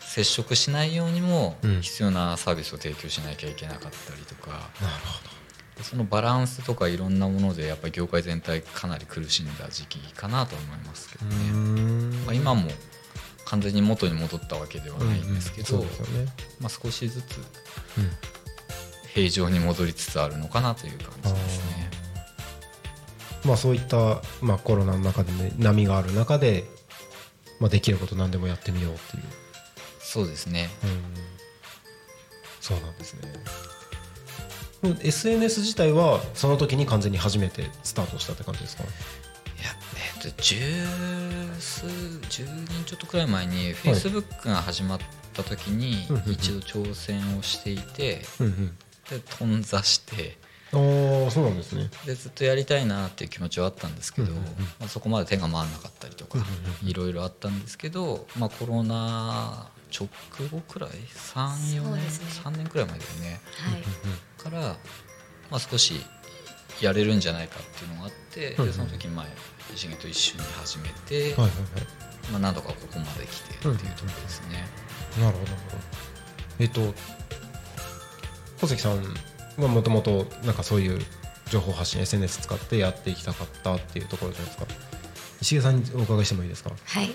接触しないようにも
うん。
必要なサービスを提供しなきゃいけなかったりとか、
なるほ
そのバランスとかいろんなものでやっぱり業界全体かなり苦しんだ時期かなと思いますけどね、
ん。
まあ、今も完全に元に戻ったわけではないんですけど、まあ、少しずつ
うん。
平常に戻りつつあるのかなという感じですね。
まあそういった、まあ、コロナの中で、ね、波がある中で、まあ、できること何でもやってみようっていう、
そうですね。
そうなんですね。SNS 自体はその時に完全に初めてスタートしたって感じですか？
いやえっと十数10年ちょっとくらい前に Facebook が始まった時に一度挑戦をしていてで頓挫して。
ああそうなんですね。
でずっとやりたいなっていう気持ちはあったんですけど、まあ、そこまで手が回らなかったりとかいろいろあったんですけど、まあ、コロナ直後くらい？34年、
ね。
3年くらい前だよね。
はい。
から、まあ、少しやれるんじゃないかっていうのがあって、
うんうん。
でその時前石毛と一緒に始めて、
はいはいはい。
まあ、なんとかここまで来てっていうところですね。
なるほどなるほど。えっと小関さんはもともとなんかそういう情報発信 SNS 使ってやっていきたかったっていうところじゃないですか。石毛さんにお伺いしてもいいですか？
はい。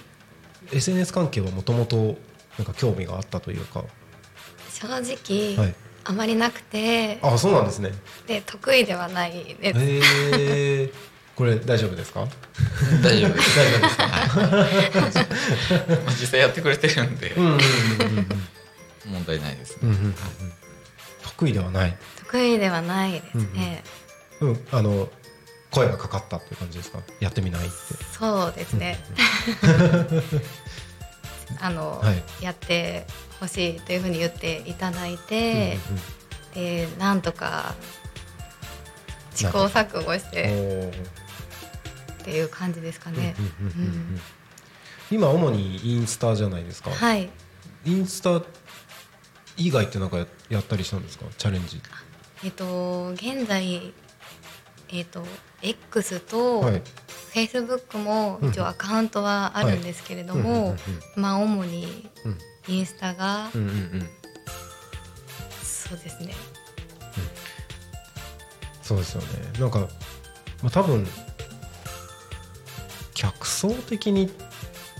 SNS 関係はもともとなんか興味があったというか。
正直、
はい。
あまりなくて。
あそうなんですね。
で得意ではないです、
へえこれ大丈夫ですか？
大丈夫です。
大丈夫ですか？
まあ実際やってくれてるんで、
うんうんうんうん
問題ないですね。
うんうんうん得意ではない。
得意ではないですね、
うんあの声がかかったっていう感じですか？やってみないって。
そうですね。あの、
はい。
やってほしいというふうに言っていただいて、でなんとか試行錯誤し
うん
て
うん
っていう感じですかね。
うんうんうんうんうん今主にインスタじゃないですか、
はい。
インスタ以外ってなんかややったりしたんですか？チャレンジ。
えっと現在えっと X と
はい。
Facebook も一応アカウントはあるんですけれど
うんうんうん
もまあ主に
うん
インスタが
うんうんうん。
そうですね。
そうですよね。なんか、まあ、多分客層的にっ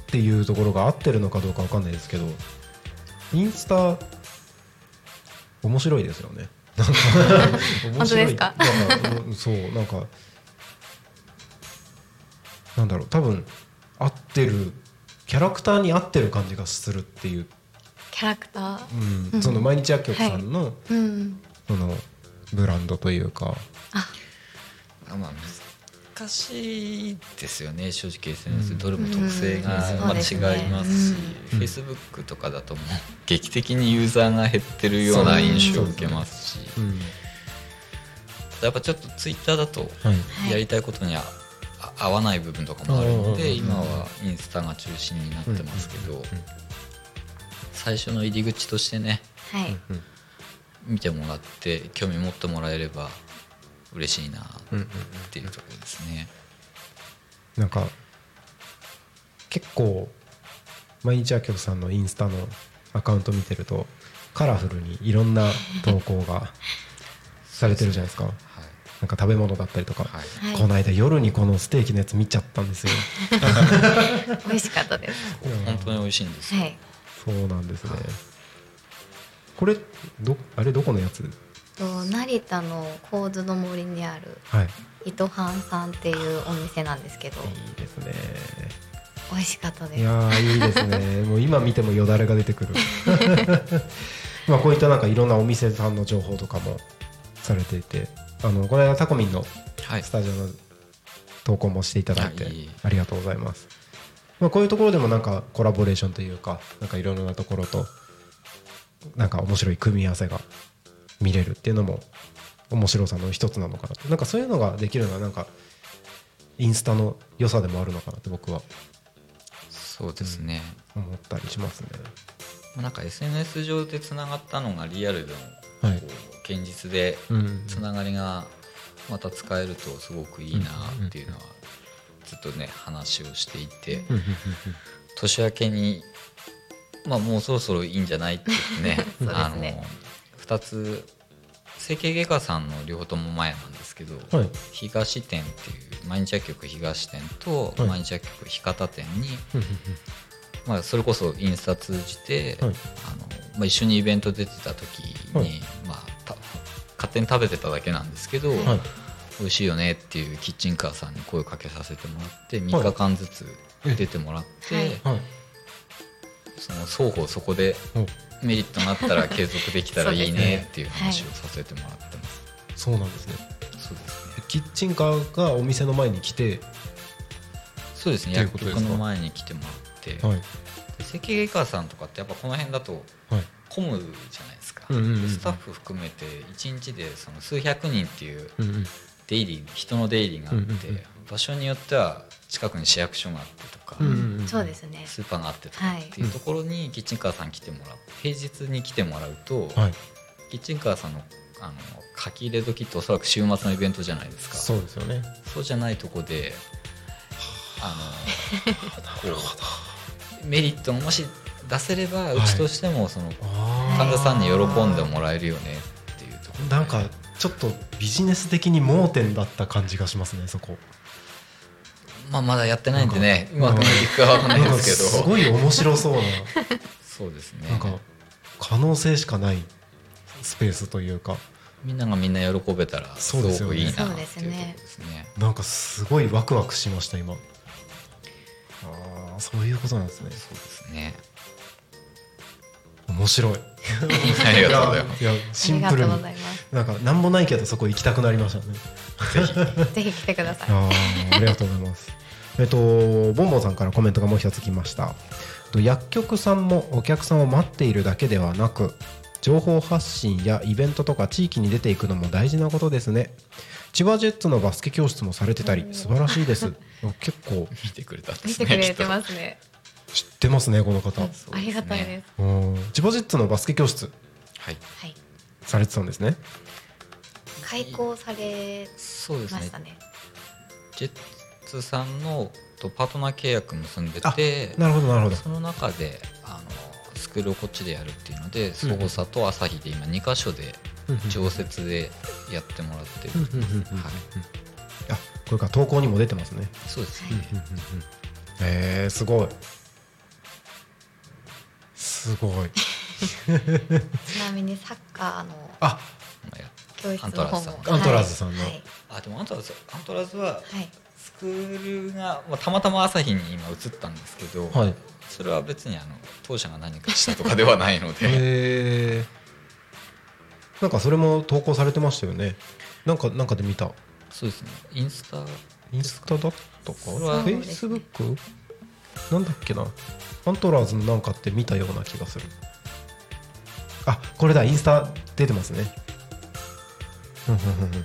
ていうところが合ってるのかどうかわかんないですけどインスタ面白いですよね。なんか面白い
本当ですか？
そうなんかなんだろう多分合ってるキャラクターに合ってる感じがするっていう、
キャラクター？
うん。
うん。
その毎日薬局さんの,、
うん。
そのブランドというか。
まあ難しいですよね正直 SNS どれも特性が
うん。
ま
すね。
違いますし、
うん。
Facebook とかだともう劇的にユーザーが減ってるような印象を受けますし、
うん。
やっぱちょっと Twitter だと
はい。
はい
やりたいことにはあ合わない部分とかもあるので今はインスタが中心になってますけど最初の入り口としてね
はい。
見てもらって興味持ってもらえれば嬉しいなっていうところですね。
なんか結構毎日薬局さんのインスタのアカウント見てるとカラフルにいろんな投稿が されてるじゃないですか。
はい。
なんか食べ物だったりとか、
はい。
はい
この間夜にこのステーキのやつ見ちゃったんですよ。
美味しかったです。
本当に美味しいんですよ。
はい
そうなんですね。これどあれどこのやつ？
と成田の神津の森にある
はい。
糸半さんっていうお店なんですけど。
いいですね。
美味しかったです。
いやーいいですね。もう今見てもよだれが出てくる。まあこういったなんかいろんなお店さんの情報とかもされていてあのこれはタコミンの
はい。
スタジオの投稿もしていただいて
い。
ありがとうございます、まあ、こういうところでもなんかコラボレーションというかなんかいろいろなところとなんか面白い組み合わせが見れるっていうのも面白さの一つなのかなと。なんかそういうのができるのはなんかインスタの良さでもあるのかなって僕は。
そうですね、
思ったりしますね。
まあなんか SNS 上でつながったのがリアルでも
はい。
現実で
うん。
つながりがまた使えるとすごくいいなっていうのはずっとね話をしていて。
うん。うん。うん。
年明けにまあもうそろそろいいん。じゃないってね
そうです
あ
ね
の2つ。整形外科さんの両方とも前なんですけど、
うんはい。
東店っていう毎日薬局東店と
はい。
毎日薬局日方店に、まあ、それこそインスタ通じて、
はい。
あのまあ、一緒にイベント出てた時に、
はい。
まあ、た勝手に食べてただけなんですけど、
はい。
美味しいよねっていうキッチンカーさんに声をかけさせてもらって3日間ずつ出てもらって、その双方そこで
お。
メリットがあったら継続できたらいいねっていう話をさせてもらってます。
そうなんですね。
そうですね。
キッチンカーがお店の前に来て。
そうですね。薬
っていうことですか？
局の前に来てもらって、
はい。
整形外科さんとかってやっぱこの辺だと
はい。
混むじゃないですか、スタッフ含めて1日でその数百人っていう出入り人の出入りがあって、
うんうんうん
場所によっては近くに市役所があってとか、
うんうんうん。
そうですね。
スーパーがあってとか
はい。
っていうところにキッチンカーさん来てもらう。平日に来てもらうと、
はい。
キッチンカーさんのあの書き入れ時っておそらく週末のイベントじゃないですか。
そうですよね。
そうじゃないとこであの こうメリットがもし出せればうちとしてもその
あ
患者さんに喜んでもらえるよねっていうところ
なんかちょっとビジネス的に盲点だった感じがしますねそこ。
まあまだやってないんでねう
なんか
まくいくかわかんないですけど。
すごい面白そうな
そうですね。
なんか可能性しかないスペースというか。
みんながみんな喜べたらすご
そうですよね。
くいいなっていうところ
そうですね
ですね。
なんかすごいワクワクしました今。ああそういうことなんですね。
そうですね
面白い。
ありがとうございます。
シンプルに。
りがとうございます。
なんか何もないけどそこ行きたくなりましたね。
ぜひ。来てください。
あーありがとうございます。えっと、ボンボンさんからコメントがもう一つ来ました。と薬局さんもお客さんを待っているだけではなく、情報発信やイベントとか地域に出ていくのも大事なことですね。千葉ジェッツのバスケ教室もされてたり、素晴らしいです。結構。
見てくれたんで
見
すね
てくれてますね
知ってますね、この方。
ありがたいです。
うん。千葉ジェッツのバスケ教室。
はい。
はい。
されてたんですね。
開講され
そうですね。
ましたね
ジェッツさんのとパートナー契約結んで
あ
て
なるほど、なるほど。
その中であのスクールをこっちでやるっていうのでそごさと朝日で今2箇所で常設でやってもらってる、はい、
あ、これから投稿にも出てますね。
そうですね、
えー、すごい。すごい。
ちなみにサッカーの
あ、
まあや
教室
アント
の方も
ラーズさん
アントラーズさんの。
はい。
あでもアントラーズアントラーズは
はい。
スクールが、まあ、たまたま朝日に今移ったんですけど、
はい。
それは別にあの当社が何かしたとかではないので、
へえなんかそれも投稿されてましたよね。なんかなんかで見た。
そうですね。インスタ
インスタだったかフェイスブックなんだっけな。アントラーズのなんかって見たような気がする。あこれだ。インスタ出てますね。うんうんうん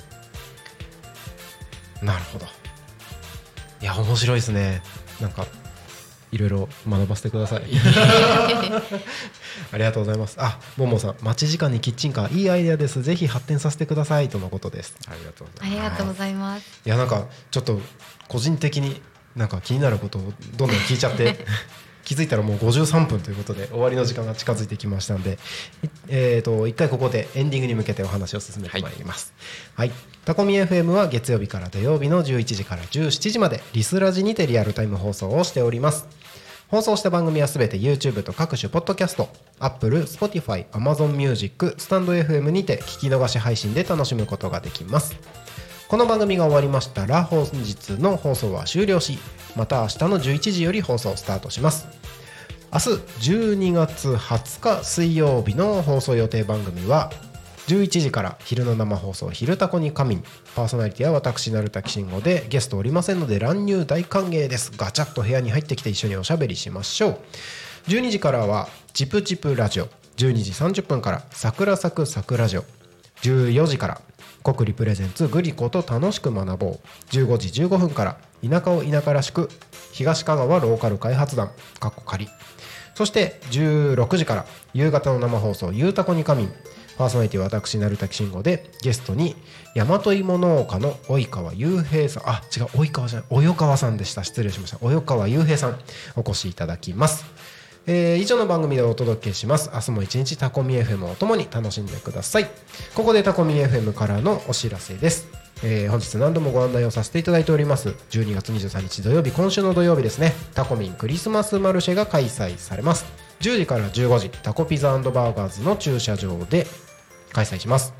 うん。なるほど。いや面白いですね。なんかいろいろ学ばせてください。ありがとうございます。あももさん。待ち時間にキッチンカー。いいアイデアです。ぜひ発展させてください。とのことです。
ありがとうご
あ
ざいます。
りがとうございます。
いやなんかちょっと個人的になんか気になることをどんどん聞いちゃって 気づいたらもう53分ということで終わりの時間が近づいてきましたので、いえー、と一回ここでエンディングに向けてお話を進めてまいります。はい、タコミ FM は月曜日から土曜日の11時から17時までリスラジにてリアルタイム放送をしております。放送した番組はすべて YouTube と各種ポッドキャスト、Apple、Spotify、Amazon Music、スタンド FM にて聞き逃し配信で楽しむことができます。この番組が終わりましたら本日の放送は終了しまた明日の11時より放送スタートします。明日12月20日水曜日の放送予定番組は11時から昼の生放送「昼タコに仮眠」パーソナリティは私成田慎吾でゲストおりませんので乱入大歓迎です。ガチャッと部屋に入ってきて一緒におしゃべりしましょう。12時からは「チプチプラジオ」12時30分から「桜咲く桜ジオ」14時から国立プレゼンツグリコと楽しく学ぼう。15時15分から田舎を田舎らしく東香川ローカル開発団かっこ仮。そして16時から夕方の生放送「ゆうたこに仮眠」パーソナリティは私成田慎吾でゲストに大和芋農家の及川雄平さん。あ違う及川じゃない及川さんでした。失礼しました。及川雄平さんお越しいただきます。えー以上の番組でお届けします。明日も一日タコミ FM をともに楽しんでください。ここでタコミ FM からのお知らせです。えー本日何度もご案内をさせていただいております。12月23日土曜日今週の土曜日ですね。タコミンクリスマスマルシェが開催されます。10時から15時タコピザバーガーズの駐車場で開催します。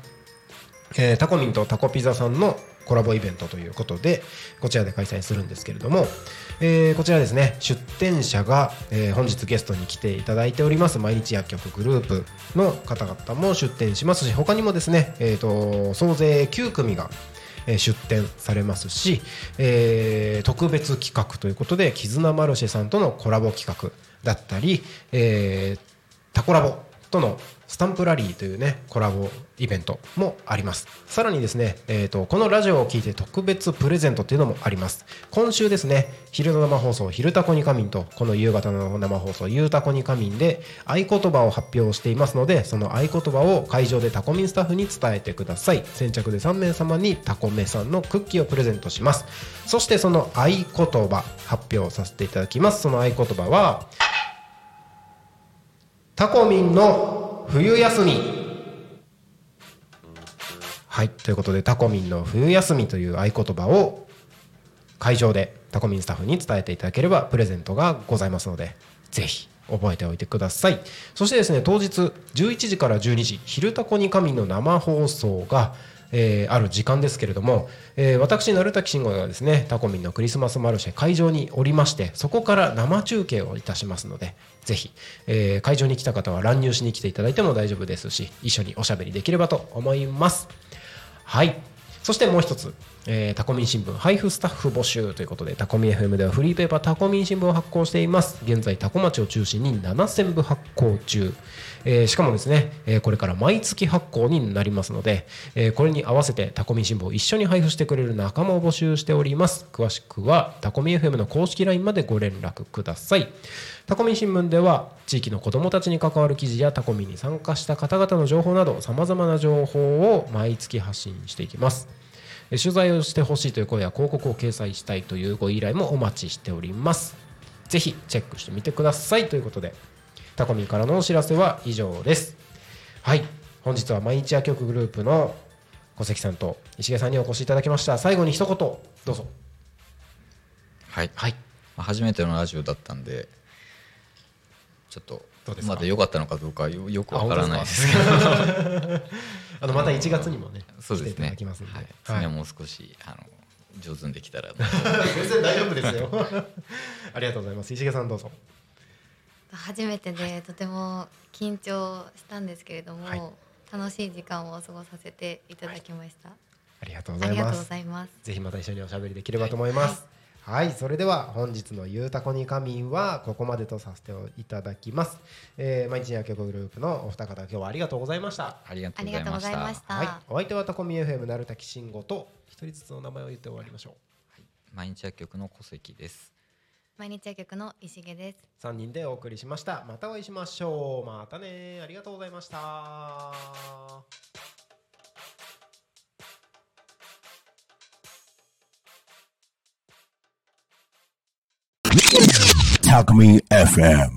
えータコミンとタコピザさんのコラボイベントということでこちらで開催するんですけれども、えーこちらですね出店者が、えー本日ゲストに来ていただいております毎日薬局グループの方々も出店しますし他にもですね、えー、と総勢9組が出展されますし、えー特別企画ということで絆マルシェさんとのコラボ企画だったり、えータコラボとのスタンプラリーというねコラボイベントもあります。さらにですね、えー、とこのラジオを聞いて特別プレゼントっていうのもあります。今週ですね昼の生放送「昼タコに仮眠」とこの夕方の生放送「夕タコに仮眠」で合言葉を発表していますのでその合言葉を会場でタコミンスタッフに伝えてください。先着で3名様にタコメさんのクッキーをプレゼントします。そしてその合言葉発表させていただきます。その合言葉はタコミンの冬休み。はいということでタコミンの冬休みという合言葉を会場でタコミンスタッフに伝えていただければプレゼントがございますのでぜひ覚えておいてください。そしてですね当日11時から12時「昼タコに神」の生放送が、えーある時間ですけれども、えー私鳴滝慎吾がですねタコミンのクリスマスマルシェ会場におりましてそこから生中継をいたしますのでぜひ、えー会場に来た方は乱入しに来ていただいても大丈夫ですし一緒におしゃべりできればと思います。はい。そしてもう一つ、えータコミン新聞配布スタッフ募集ということでタコミン FM ではフリーペーパータコミン新聞を発行しています。現在タコ町を中心に7000部発行中、えーしかもですね、えーこれから毎月発行になりますので、えーこれに合わせてタコミン新聞を一緒に配布してくれる仲間を募集しております。詳しくはタコミン FM の公式 LINE までご連絡ください。タコミン新聞では地域の子どもたちに関わる記事やタコミンに参加した方々の情報などさまざまな情報を毎月発信していきます。取材をしてほしいという声や広告を掲載したいというご依頼もお待ちしております。ぜひチェックしてみてください。ということでタコミンからのお知らせは以上です。はい。本日は毎日薬局グループの小関さんと石毛さんにお越しいただきました。最後に一言どうぞ。
はい、
はい。
まあ初めてのラジオだったんでちょっとまだ良かったのかどうかよよくわからないですけど
あのまた1月にもね来ていた
そうですね。
だきますので、
はい、
はい。
次はもう少しあの上手にできたら
全然 大丈夫ですよ。ありがとうございます。石毛さんどうぞ。
初めてでとても緊張したんですけれども、
はい。
楽しい時間を過ごさせていただきました、
ありがとうござ
ありがとうご
います
ざいます。
ぜひまた一緒におしゃべりできればと思います。はい、それでは本日のゆうたこに仮眠はここまでとさせていただきます。えー、毎日薬局グループのお二方今日はありがとうございました。
ありがとうございました
はい、お相手はタコミ FM なるたきしんごと一人ずつの名前を言って終わりましょ
毎日薬局の小関です
毎日薬局の石毛です
う。三人でお送りしました。またお会いしましょう。またね。ありがとうございました。
Alchemy FM.